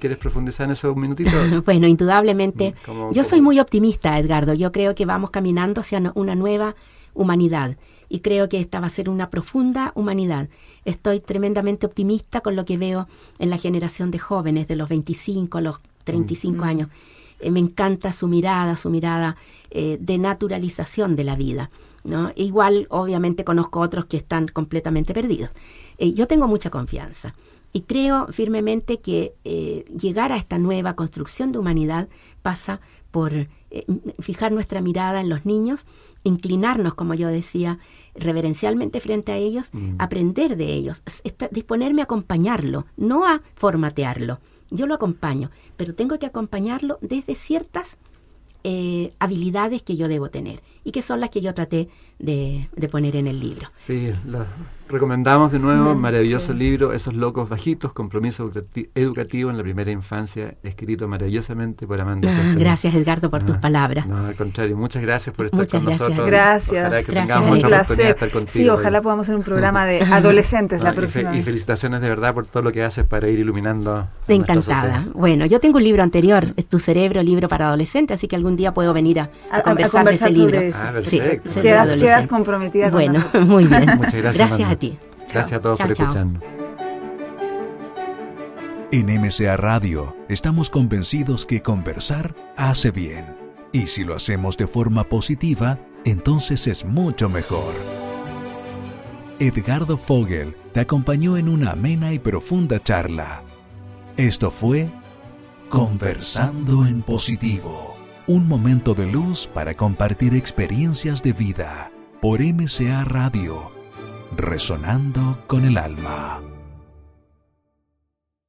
¿Quieres profundizar en eso un minutito? Bueno, indudablemente, Mm, ¿Cómo- yo cómo? soy muy optimista, Edgardo. Yo creo que vamos caminando hacia una nueva humanidad y creo que esta va a ser una profunda humanidad. Estoy tremendamente optimista con lo que veo en la generación de jóvenes de los 25, los 35 Mm. años. Eh, me encanta su mirada, su mirada eh, de naturalización de la vida. ¿no? Igual, obviamente, conozco otros que están completamente perdidos. Eh, yo tengo mucha confianza y creo firmemente que eh, llegar a esta nueva construcción de humanidad pasa por eh, fijar nuestra mirada en los niños, inclinarnos, como yo decía, reverencialmente frente a ellos, Mm. aprender de ellos, esta- disponerme a acompañarlo, no a formatearlo. Yo lo acompaño, pero tengo que acompañarlo desde ciertas eh, habilidades que yo debo tener y que son las que yo traté de, de poner en el libro. Sí, recomendamos de nuevo, maravilloso sí. libro, Esos locos bajitos, compromiso educati- educativo en la primera infancia, escrito maravillosamente por Amanda. Ah, gracias, Edgardo, por tus Ah, palabras. No, al contrario, muchas gracias por estar Muchas con gracias. nosotros. Gracias. Ojalá que Gracias, tengamos mucha de placer. estar contigo. Sí, ojalá podamos hacer un programa de adolescentes la Ah, y, próxima fe- y felicitaciones de verdad por todo lo que haces para ir iluminando. Encantada. Bueno, yo tengo un libro anterior, es Tu cerebro, libro para adolescentes, así que algún día puedo venir a, a A- a conversar, conversar de ese sobre libro. eso. Ah, Sí, perfecto. Quedas, quedas comprometida con Bueno, muy bien. Muchas gracias. Gracias Amanda. a ti. Gracias a todos Chao, por chao. escucharnos. En MCA Radio estamos convencidos que conversar hace bien. Y si lo hacemos de forma positiva, entonces es mucho mejor. Edgardo Fogel te acompañó en una amena y profunda charla. Esto fue Conversando en Positivo, un momento de luz para compartir experiencias de vida por MCA Radio, resonando con el alma.